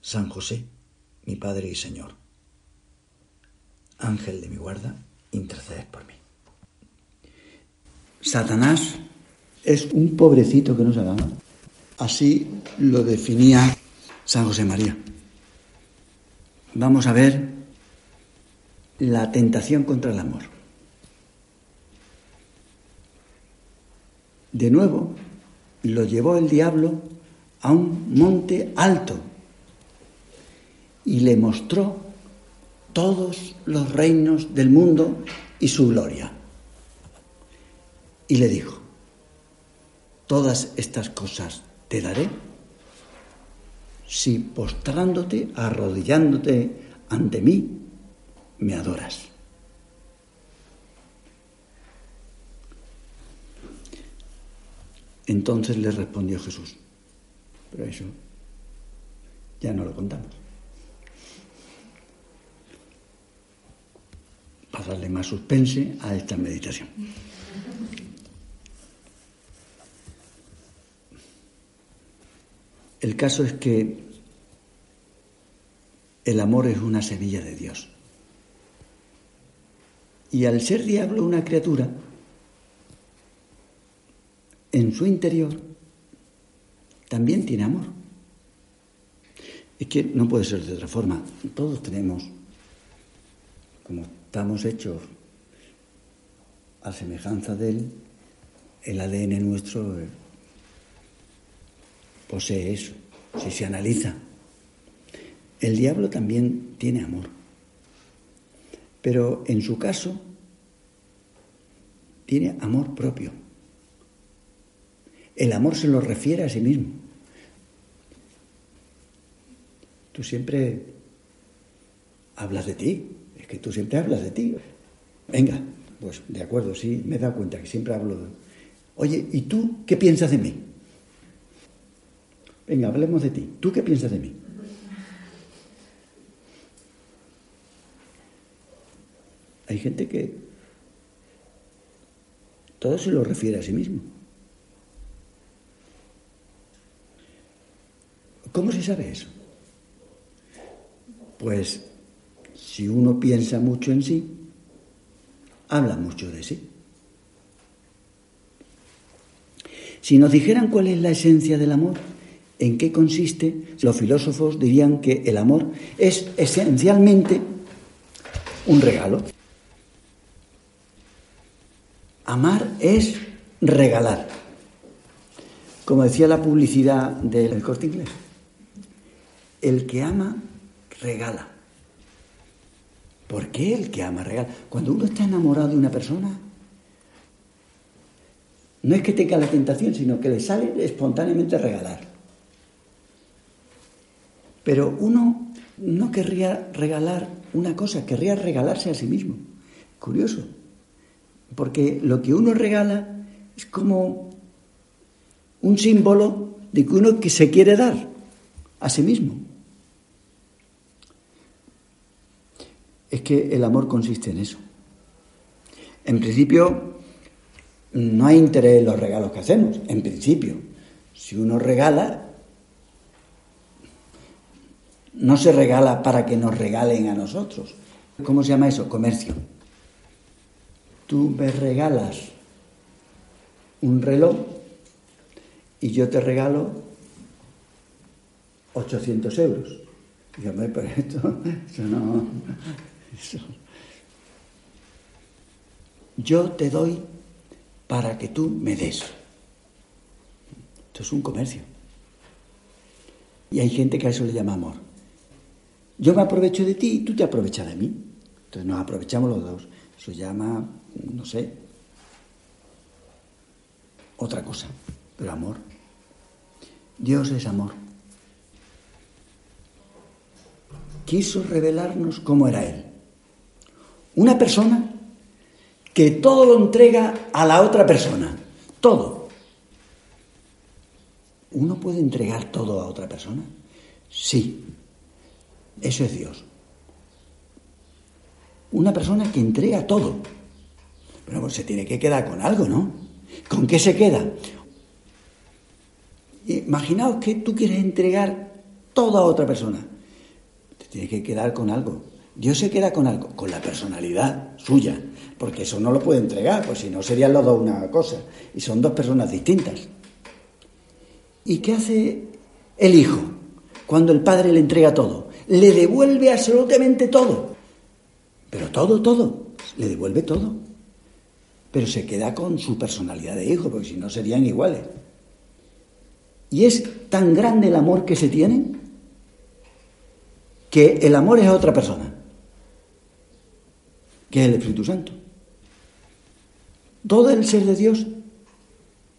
San José, mi Padre y Señor, Ángel de mi guarda, interceded por mí. Satanás es un pobrecito que no se ama. Así lo definía San José María. Vamos a ver la tentación contra el amor. De nuevo, lo llevó el diablo a un monte alto y le mostró todos los reinos del mundo y su gloria. Y le dijo, todas estas cosas te daré si postrándote, arrodillándote ante mí, me adoras. Entonces le respondió Jesús, pero eso ya no lo contamos. Para darle más suspense a esta meditación. El caso es que el amor es una semilla de Dios. Y al ser diablo una criatura, en su interior también tiene amor. Es que no puede ser de otra forma. Todos tenemos, como estamos hechos a semejanza de Él, el ADN nuestro eh, posee eso, si se analiza. El diablo también tiene amor. Pero en su caso, tiene amor propio. El amor se lo refiere a sí mismo. Tú siempre hablas de ti, que tú siempre hablas de ti. Venga, pues de acuerdo, sí, me he dado cuenta que siempre hablo de... Oye, ¿y tú qué piensas de mí? Venga, hablemos de ti. ¿Tú qué piensas de mí? Hay gente que todo se lo refiere a sí mismo. ¿Cómo se sabe eso? Pues si uno piensa mucho en sí, habla mucho de sí. Si nos dijeran cuál es la esencia del amor, en qué consiste, los filósofos dirían que el amor es esencialmente un regalo. Amar es regalar. Como decía la publicidad del corte inglés. El que ama, regala. ¿Por qué el que ama regala? Cuando uno está enamorado de una persona, no es que tenga la tentación, sino que le sale espontáneamente regalar. Pero uno no querría regalar una cosa, querría regalarse a sí mismo. Curioso. Porque lo que uno regala es como un símbolo de que uno que se quiere dar a sí mismo. Es que el amor consiste en eso. En principio, no hay interés en los regalos que hacemos. En principio, si uno regala, no se regala para que nos regalen a nosotros. ¿Cómo se llama eso? Comercio tú me regalas un reloj y yo te regalo 800 euros. Y yo, pero esto, eso no... Yo te doy para que tú me des. Esto es un comercio. Y hay gente que a eso le llama amor. Yo me aprovecho de ti y tú te aprovechas de mí. Entonces nos aprovechamos los dos. Eso llama no sé, otra cosa, pero amor. Dios es amor. quiso revelarnos cómo era Él. Una persona que todo lo entrega a la otra persona. Todo. ¿Uno puede entregar todo a otra persona? Sí. Eso es Dios. Una persona que entrega todo. Pero pues se tiene que quedar con algo, ¿no? ¿Con qué se queda? Imaginaos que tú quieres entregar todo a otra persona. Te tienes que quedar con algo. Dios se queda con algo, con la personalidad suya, porque eso no lo puede entregar, pues si no serían los dos una cosa, y son dos personas distintas. ¿Y qué hace el hijo cuando el padre le entrega todo? Le devuelve absolutamente todo, pero todo, todo, le devuelve todo, pero se queda con su personalidad de hijo, porque si no serían iguales. Y es tan grande el amor que se tienen que el amor es a otra persona, que es el Espíritu Santo. Todo el ser de Dios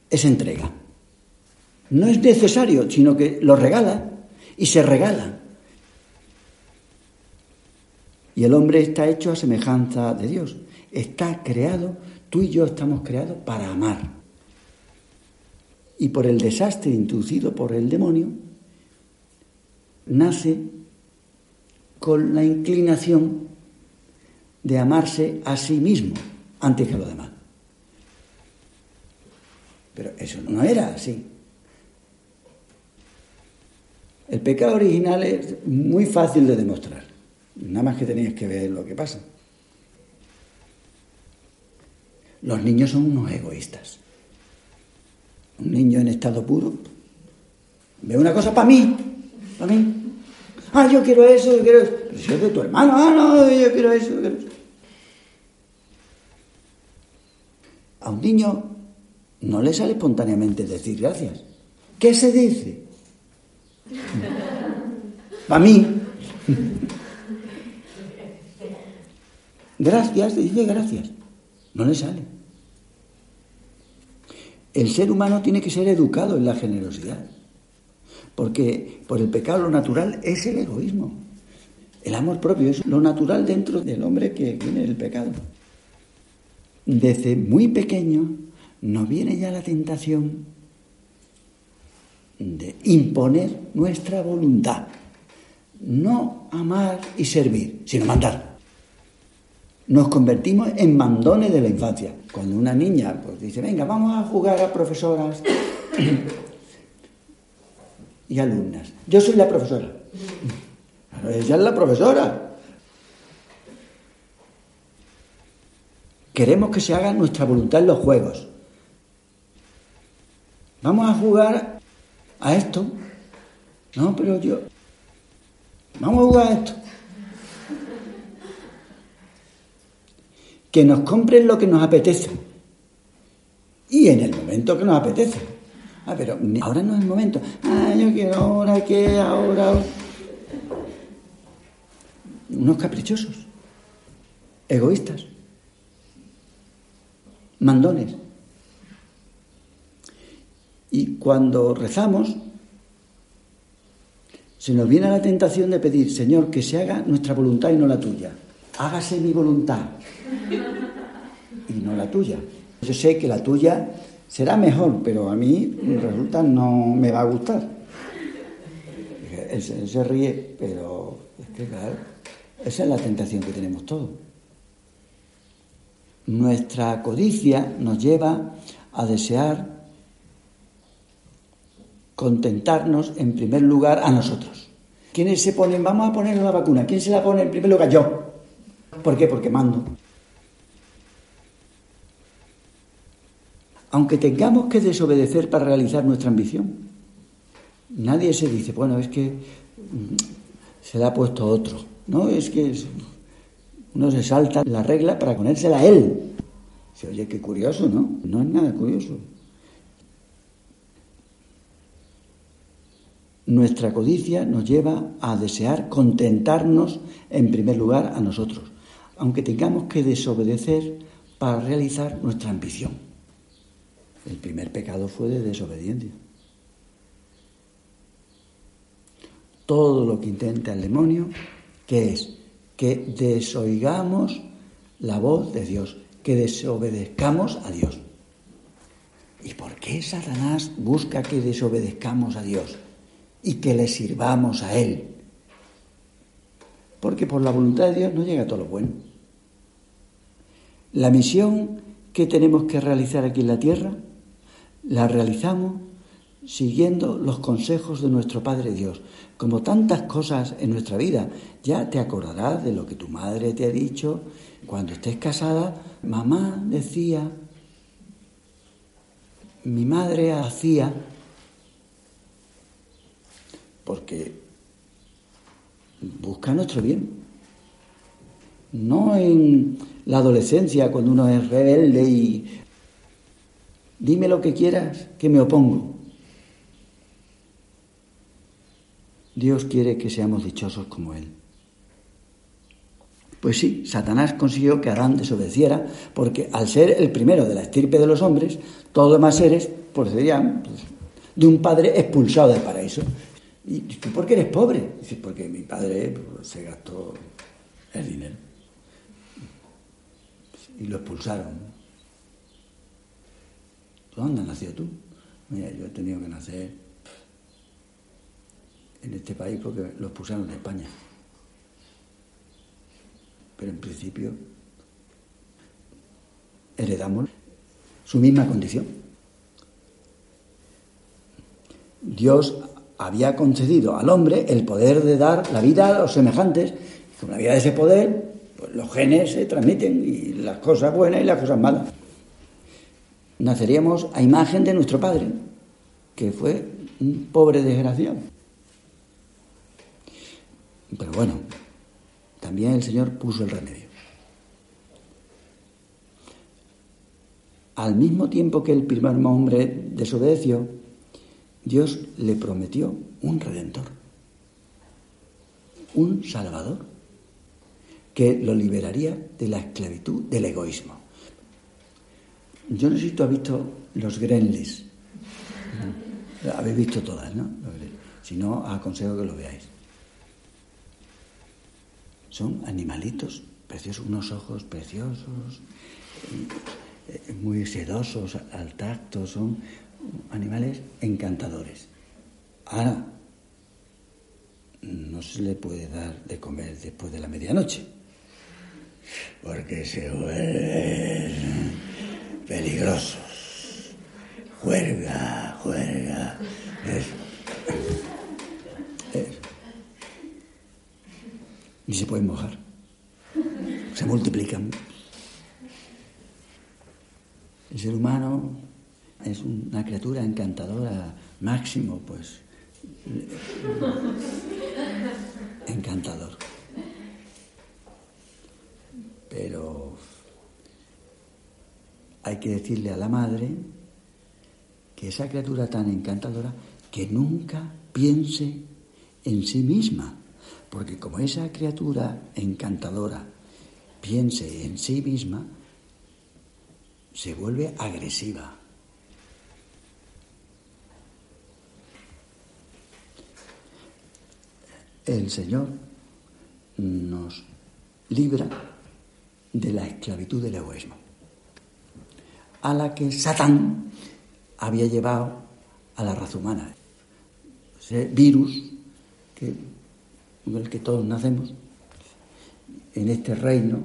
es entrega. No es necesario, sino que lo regala y se regala. Y el hombre está hecho a semejanza de Dios. Está creado, tú y yo estamos creados para amar y por el desastre inducido por el demonio, nace con la inclinación de amarse a sí mismo antes que a los demás. Pero eso no era así. El pecado original es muy fácil de demostrar. Nada más que tenéis que ver lo que pasa. Los niños son unos egoístas un niño en estado puro, ve una cosa para mí, para mí. Ah, yo quiero eso, yo quiero eso. Pero si es de tu hermano, ah, no, yo quiero eso, yo quiero eso. A un niño no le sale espontáneamente decir gracias. ¿Qué se dice? Para mí. Gracias, dice gracias. No le sale. El ser humano tiene que ser educado en la generosidad, porque por el pecado lo natural es el egoísmo. El amor propio es lo natural dentro del hombre que viene el pecado. Desde muy pequeño nos viene ya la tentación de imponer nuestra voluntad. No amar y servir, sino mandar nos convertimos en mandones de la infancia. Cuando una niña pues, dice, venga, vamos a jugar a profesoras y alumnas. Yo soy la profesora. ella es la profesora. Queremos que se haga nuestra voluntad en los juegos. Vamos a jugar a esto. No, pero yo... Vamos a jugar a esto. que nos compren lo que nos apetece. Y en el momento que nos apetece. Ah, pero ahora no es el momento. Ah, yo quiero ahora, que ahora. Unos caprichosos, egoístas, mandones. Y cuando rezamos, se nos viene la tentación de pedir, Señor, que se haga nuestra voluntad y no la tuya hágase mi voluntad y no la tuya. Yo sé que la tuya será mejor, pero a mí resulta no me va a gustar. Él, se ríe, pero es que claro, esa es la tentación que tenemos todos. Nuestra codicia nos lleva a desear contentarnos en primer lugar a nosotros. ¿Quiénes se ponen? Vamos a poner la vacuna. ¿Quién se la pone en primer lugar? Yo. ¿Por qué? Porque mando. Aunque tengamos que desobedecer para realizar nuestra ambición, nadie se dice, bueno, es que mm, se le ha puesto otro. No, es que uno se salta la regla para ponérsela a él. Se oye, qué curioso, ¿no? No es nada curioso. Nuestra codicia nos lleva a desear contentarnos en primer lugar a nosotros aunque tengamos que desobedecer para realizar nuestra ambición. El primer pecado fue de desobediencia. Todo lo que intenta el demonio ¿Qué es? Que desoigamos la voz de Dios, que desobedezcamos a Dios. ¿Y por qué Satanás busca que desobedezcamos a Dios y que le sirvamos a Él? Porque por la voluntad de Dios no llega todo lo bueno. La misión que tenemos que realizar aquí en la tierra, la realizamos siguiendo los consejos de nuestro Padre Dios. Como tantas cosas en nuestra vida, ya te acordarás de lo que tu madre te ha dicho. Cuando estés casada, mamá decía, mi madre hacía, porque busca nuestro bien. No en la adolescencia, cuando uno es rebelde y dime lo que quieras, que me opongo. Dios quiere que seamos dichosos como Él. Pues sí, Satanás consiguió que Adán desobedeciera, porque al ser el primero de la estirpe de los hombres, todos los demás seres procederían pues, de un padre expulsado del paraíso. ¿Y tú por qué eres pobre? Dice, porque mi padre pues, se gastó el dinero. Y lo expulsaron. ¿Dónde has nacido tú? Mira, yo he tenido que nacer en este país porque lo expulsaron de España. Pero en principio heredamos su misma condición. Dios había concedido al hombre el poder de dar la vida a los semejantes. Con la vida de ese poder, pues los genes se transmiten, y las cosas buenas y las cosas malas. Naceríamos a imagen de nuestro padre, que fue un pobre desgraciado. Pero bueno, también el Señor puso el remedio. Al mismo tiempo que el primer hombre desobedeció, Dios le prometió un redentor, un salvador, que lo liberaría de la esclavitud del egoísmo. Yo no sé si tú has visto los Grenlis. Habéis visto todas, ¿no? Si no, aconsejo que lo veáis. Son animalitos preciosos, unos ojos preciosos, eh, muy sedosos al tacto, son animales encantadores. Ahora, no se le puede dar de comer después de la medianoche, porque se vuelven peligrosos. Juerga, juerga. Y se pueden mojar. Se multiplican. El ser humano es una criatura encantadora, máximo, pues. Encantador. Pero hay que decirle a la madre que esa criatura tan encantadora que nunca piense en sí misma, porque como esa criatura encantadora piense en sí misma, se vuelve agresiva. El Señor nos libra de la esclavitud del egoísmo, a la que Satán había llevado a la raza humana. Ese virus que, con el que todos nacemos en este reino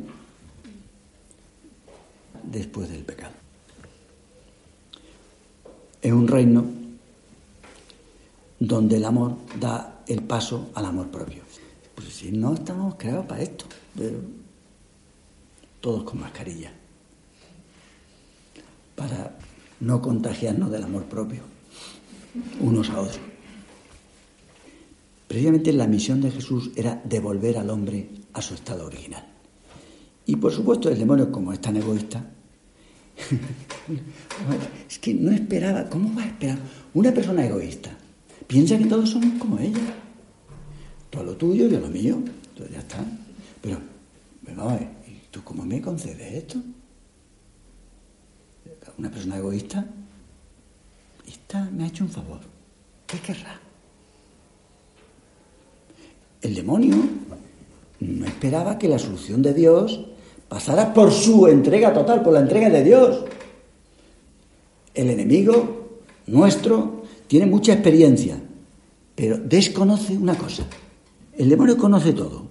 después del pecado. Es un reino donde el amor da el paso al amor propio. Pues si no estamos creados para esto, todos con mascarilla, para no contagiarnos del amor propio, unos a otros. Precisamente la misión de Jesús era devolver al hombre a su estado original. Y por supuesto el demonio, como es tan egoísta, es que no esperaba, ¿cómo va a esperar? Una persona egoísta piensa que todos somos como ella. Todo lo tuyo, yo lo mío, entonces ya está. Pero, vamos a ver, ¿y tú cómo me concedes esto? Una persona egoísta, esta me ha hecho un favor. ¿Qué querrá? El demonio no esperaba que la solución de Dios pasara por su entrega total, por la entrega de Dios. El enemigo nuestro tiene mucha experiencia, pero desconoce una cosa. El demonio conoce todo,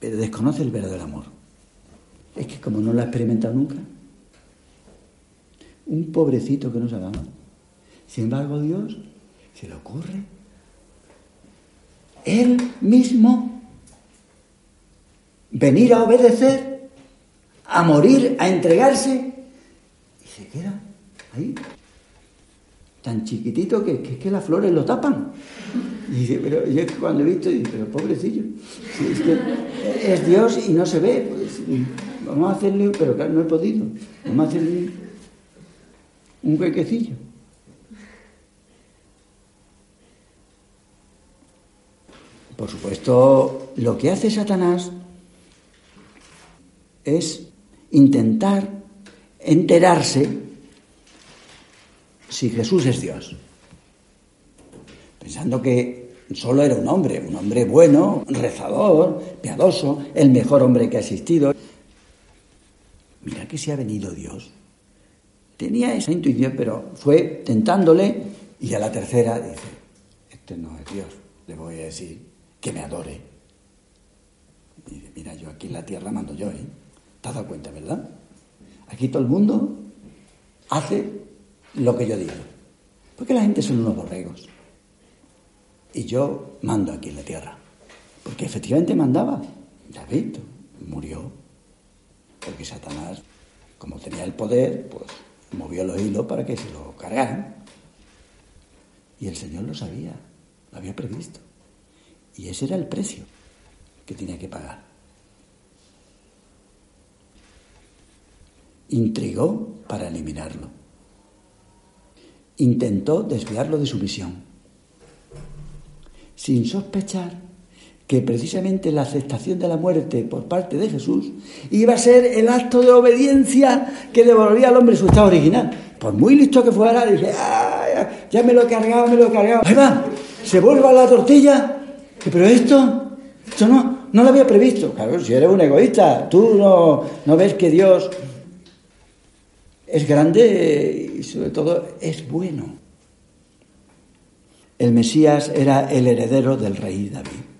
pero desconoce el verdadero amor. Es que como no lo ha experimentado nunca, un pobrecito que no se ama. Sin embargo, Dios se le ocurre. Él mismo venir a obedecer, a morir, a entregarse, y se queda ahí, tan chiquitito que, que, que las flores lo tapan. Y dice, pero yo cuando he visto, dice, pero pobrecillo, es, que es Dios y no se ve, pues, vamos a hacerle, pero claro, no he podido, vamos a hacerle un huequecillo. Por supuesto, lo que hace Satanás es intentar enterarse si Jesús es Dios. Pensando que solo era un hombre, un hombre bueno, rezador, piadoso, el mejor hombre que ha existido. Mira que se ha venido Dios. Tenía esa intuición, pero fue tentándole y a la tercera dice, este no es Dios, le voy a decir que me adore. Y dice, mira, yo aquí en la tierra mando yo, ¿eh? ¿Te has dado cuenta, verdad? Aquí todo el mundo hace lo que yo digo. Porque la gente son unos borregos. Y yo mando aquí en la tierra. Porque efectivamente mandaba. David murió. Porque Satanás, como tenía el poder, pues movió los hilos para que se lo cargaran. Y el Señor lo sabía, lo había previsto. Y ese era el precio que tenía que pagar. intrigó para eliminarlo. Intentó desviarlo de su misión, sin sospechar que precisamente la aceptación de la muerte por parte de Jesús iba a ser el acto de obediencia que devolvía al hombre su estado original. Por muy listo que fuera, dije, ah, ya me lo he cargado, me lo he cargado. Ahí va, se vuelva la tortilla. Pero esto, esto no, no lo había previsto. Claro, si eres un egoísta, tú no, no ves que Dios es grande y sobre todo es bueno. El Mesías era el heredero del rey David.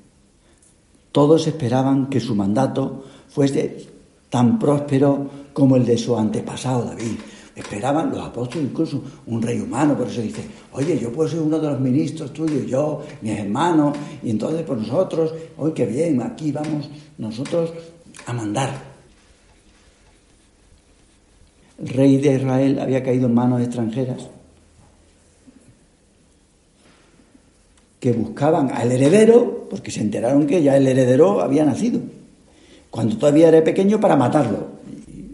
Todos esperaban que su mandato fuese tan próspero como el de su antepasado David. Esperaban los apóstoles, incluso un rey humano, por eso dice, oye, yo puedo ser uno de los ministros tuyos, yo, mis hermanos, y entonces por nosotros, hoy qué bien, aquí vamos nosotros a mandar. El rey de Israel había caído en manos extranjeras que buscaban al heredero, porque se enteraron que ya el heredero había nacido, cuando todavía era pequeño, para matarlo.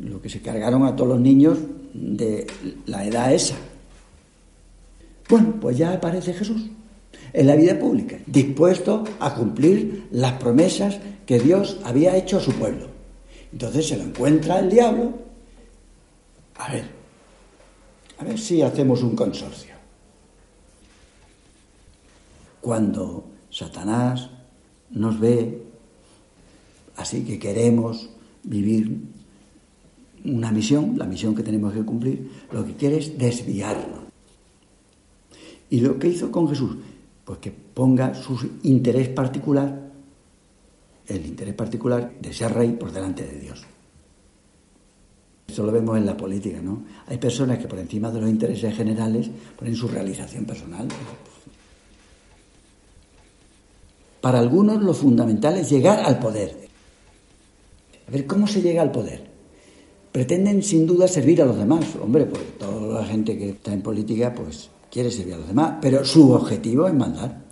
Lo que se cargaron a todos los niños de la edad esa. Bueno, pues ya aparece Jesús en la vida pública, dispuesto a cumplir las promesas que Dios había hecho a su pueblo. Entonces se lo encuentra el diablo a ver, a ver si hacemos un consorcio. Cuando Satanás nos ve así que queremos vivir una misión, la misión que tenemos que cumplir, lo que quiere es desviarlo. ¿Y lo que hizo con Jesús? Pues que ponga su interés particular, el interés particular de ser rey por delante de Dios. Esto lo vemos en la política, ¿no? Hay personas que por encima de los intereses generales ponen su realización personal. Para algunos lo fundamental es llegar al poder. A ver, ¿cómo se llega al poder? Pretenden sin duda servir a los demás. Hombre, pues toda la gente que está en política pues quiere servir a los demás, pero su objetivo es mandar.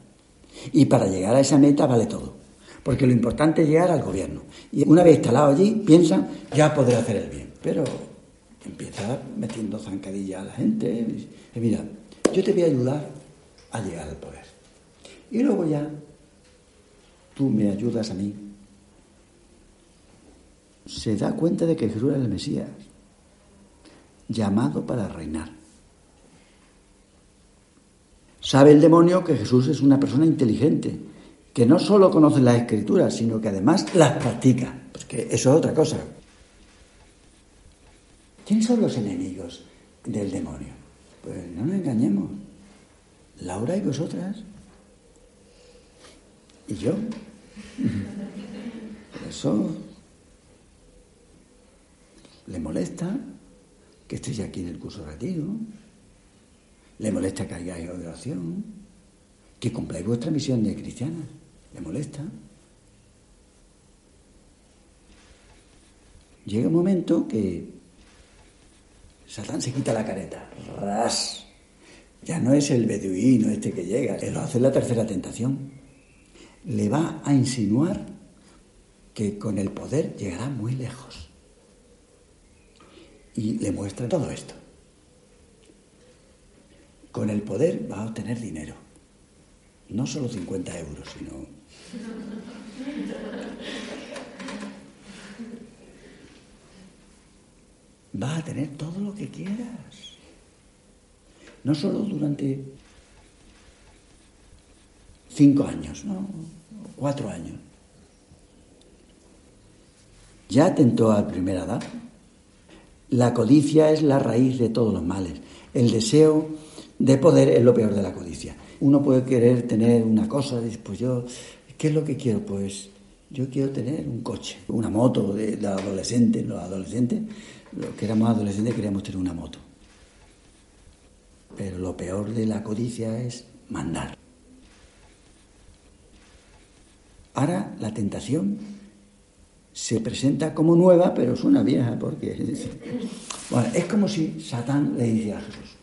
Y para llegar a esa meta vale todo. Porque lo importante es llegar al gobierno. Y una vez instalado allí, piensan, ya podré hacer el bien pero empieza metiendo zancadilla a la gente. Y mira, yo te voy a ayudar a llegar al poder. Y luego ya tú me ayudas a mí. Se da cuenta de que Jesús era el Mesías, llamado para reinar. Sabe el demonio que Jesús es una persona inteligente, que no solo conoce las escrituras, sino que además las practica, porque eso es otra cosa. ¿Quiénes son los enemigos del demonio? Pues no nos engañemos. Laura y vosotras. Y yo. Eso le molesta que estéis aquí en el curso retiro. Le molesta que hagáis oración. Que cumpláis vuestra misión de cristiana. Le molesta. Llega un momento que Satán se quita la careta. ¡Ras! Ya no es el beduino este que llega, lo hace la tercera tentación. Le va a insinuar que con el poder llegará muy lejos. Y le muestra todo esto. Con el poder va a obtener dinero. No solo 50 euros, sino... Va a tener todo lo que quieras. No solo durante cinco años, no, cuatro años. Ya atentó a primera edad. La codicia es la raíz de todos los males. El deseo de poder es lo peor de la codicia. Uno puede querer tener una cosa, pues yo, ¿qué es lo que quiero? Pues yo quiero tener un coche, una moto de, de adolescente. Los adolescentes, los que éramos adolescentes queríamos tener una moto. Pero lo peor de la codicia es mandar. Ahora la tentación se presenta como nueva, pero es una vieja, porque bueno, es como si Satán le dice a Jesús,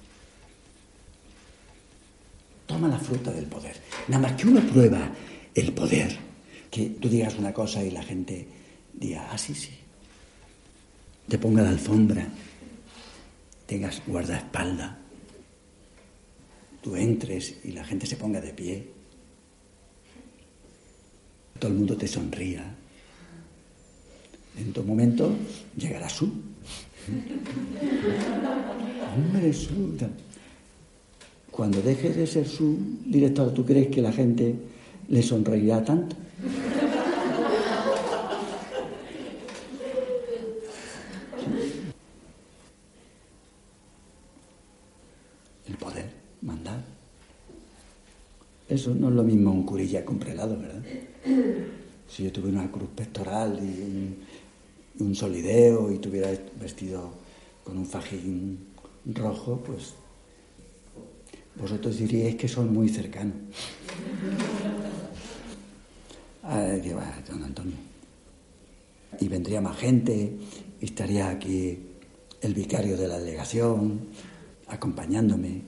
toma la fruta del poder. Nada más que uno prueba el poder, que tú digas una cosa y la gente diga, ah, sí, sí, te ponga la alfombra, tengas guardaespaldas, tú entres y la gente se ponga de pie, todo el mundo te sonría. En tu momento llegará su. Hombre, su. Cuando dejes de ser su director, ¿tú crees que la gente le sonreirá tanto? Eso no es lo mismo un curilla con prelado, ¿verdad? Si yo tuviera una cruz pectoral y un, solideo y tuviera vestido con un fajín rojo, pues vosotros diríais que son muy cercanos. Ah, que va, don Antonio. Y vendría más gente, y estaría aquí el vicario de la delegación, acompañándome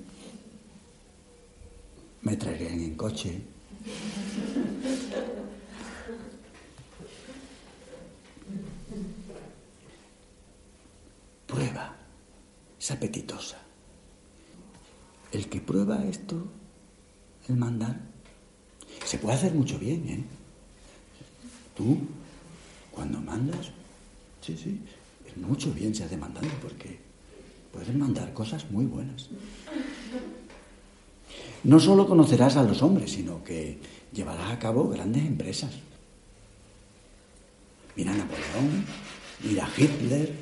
me traerían en coche. Prueba, apetitosa. El que prueba esto, el mandar, se puede hacer mucho bien, ¿eh? Tú, cuando mandas, sí, sí, mucho bien se hace mandando porque puedes mandar cosas muy buenas no solo conocerás a los hombres, sino que llevarás a cabo grandes empresas. Mira a Napoleón, mira a Hitler,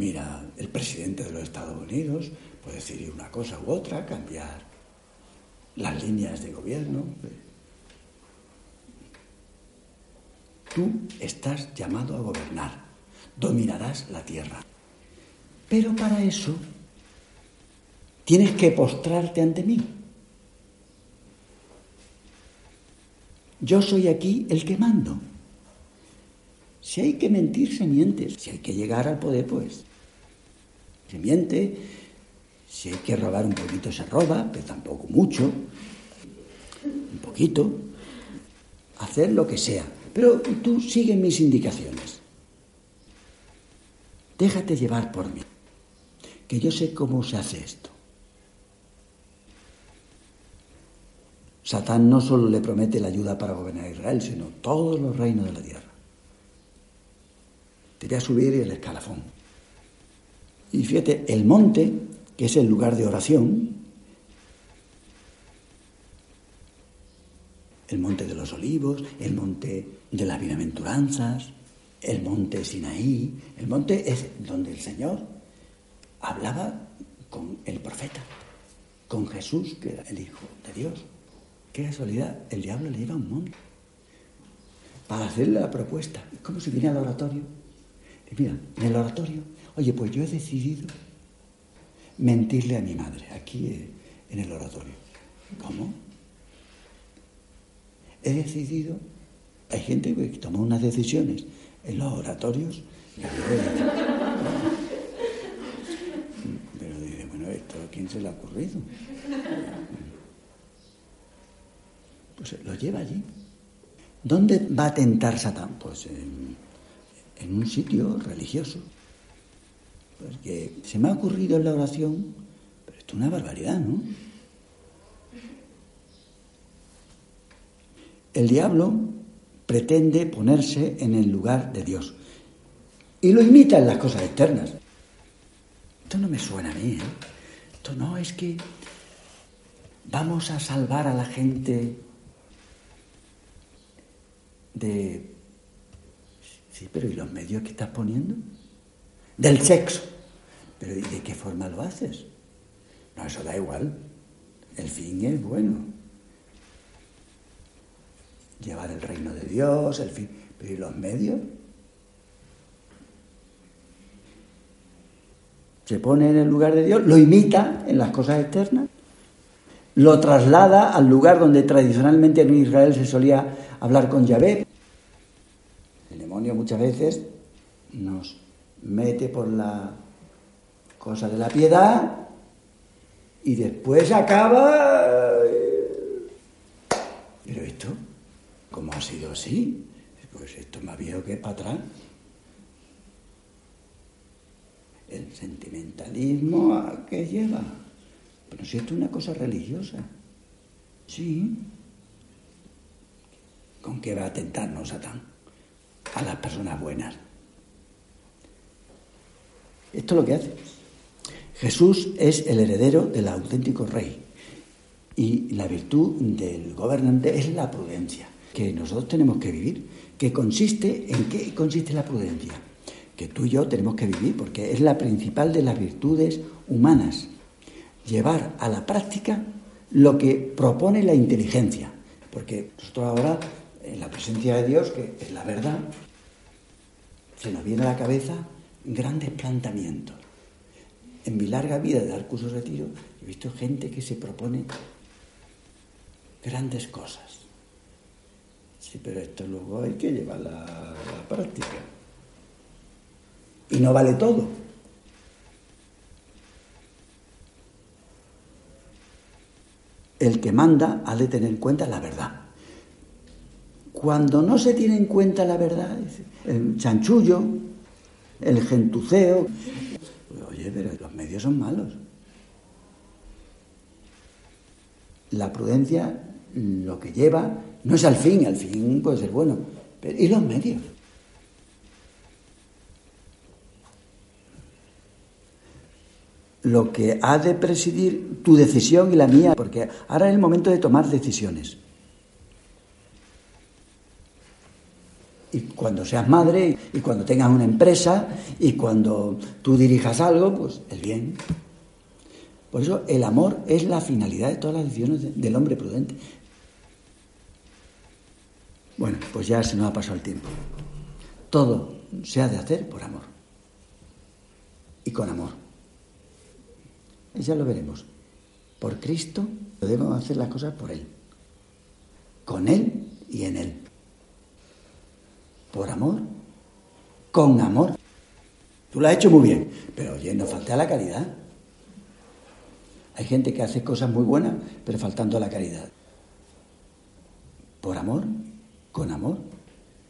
mira el presidente de los Estados Unidos, puede decir una cosa u otra, cambiar las líneas de gobierno. Tú estás llamado a gobernar, dominarás la tierra. Pero para eso tienes que postrarte ante mí. Yo soy aquí el que mando. Si hay que mentir, se miente. Si hay que llegar al poder, pues se miente. Si hay que robar un poquito, se roba, pero tampoco mucho. Un poquito. Hacer lo que sea. Pero tú sigue mis indicaciones. Déjate llevar por mí. Que yo sé cómo se hace esto. Satán no solo le promete la ayuda para gobernar Israel, sino todos los reinos de la tierra. Te voy a subir el escalafón. Y fíjate, el monte, que es el lugar de oración, el monte de los olivos, el monte de las bienaventuranzas, el monte Sinaí. El monte es donde el Señor hablaba con el profeta, con Jesús, que era el Hijo de Dios. Qué casualidad, el diablo le lleva a un monte para hacerle la propuesta. Es como si viniera al oratorio. Mira, en el oratorio, oye, pues yo he decidido mentirle a mi madre, aquí eh, en el oratorio. ¿Cómo? He decidido, hay gente que toma unas decisiones en los oratorios, pero dice, bueno, ¿esto a quién se le ha ocurrido? Pues lo lleva allí. ¿Dónde va a tentar Satán? Pues en, en un sitio religioso. Porque se me ha ocurrido en la oración, pero esto es una barbaridad, ¿no? El diablo pretende ponerse en el lugar de Dios y lo imita en las cosas externas. Esto no me suena a mí, ¿eh? Esto no es que vamos a salvar a la gente de... Sí, pero ¿y los medios que estás poniendo? Del sexo. Pero ¿y de qué forma lo haces? No, eso da igual. El fin es bueno llevar el reino de Dios, el fin. Pero ¿y los medios? Se pone en el lugar de Dios, lo imita en las cosas externas, lo traslada al lugar donde tradicionalmente en Israel se solía hablar con Yahvé. Demonio muchas veces nos mete por la cosa de la piedad y después acaba... Pero esto ¿Cómo ha sido así? Pues esto más viejo que para atrás. El sentimentalismo a qué lleva. Pero si esto es una cosa religiosa. Sí. ¿Con qué va a tentarnos Satán? A las personas buenas. Esto es lo que hace. Jesús es el heredero del auténtico rey. Y la virtud del gobernante es la prudencia que nosotros tenemos que vivir, que consiste en qué consiste la prudencia, que tú y yo tenemos que vivir, porque es la principal de las virtudes humanas, llevar a la práctica lo que propone la inteligencia, porque nosotros ahora, en la presencia de Dios, que es la verdad, se nos viene a la cabeza grandes planteamientos. En mi larga vida de dar cursos de retiro, he visto gente que se propone grandes cosas Sí, pero esto luego hay que llevar a la práctica. Y no vale todo. El que manda ha de tener en cuenta la verdad. Cuando no se tiene en cuenta la verdad, el chanchullo, el gentuceo, oye, pero los medios son malos. La prudencia lo que lleva no es al fin, al fin puede ser bueno. Pero, ¿Y los medios? Lo que ha de presidir tu decisión y la mía, porque ahora es el momento de tomar decisiones. Y cuando seas madre, y cuando tengas una empresa, y cuando tú dirijas algo, pues el bien. Por eso el amor es la finalidad de todas las decisiones del hombre prudente. Bueno, pues ya se nos ha pasado el tiempo. Todo se ha de hacer por amor. Y con amor. Y ya lo veremos. Por Cristo debemos hacer las cosas por Él. Con Él y en Él. Por amor. Con amor. Tú lo has hecho muy bien, pero oye, no falta la caridad. Hay gente que hace cosas muy buenas, pero faltando la caridad. Por amor con amor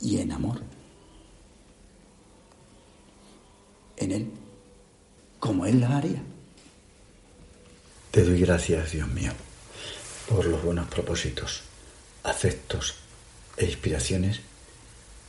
y en amor. En Él, como Él la haría. Te doy gracias, Dios mío, por los buenos propósitos, afectos e inspiraciones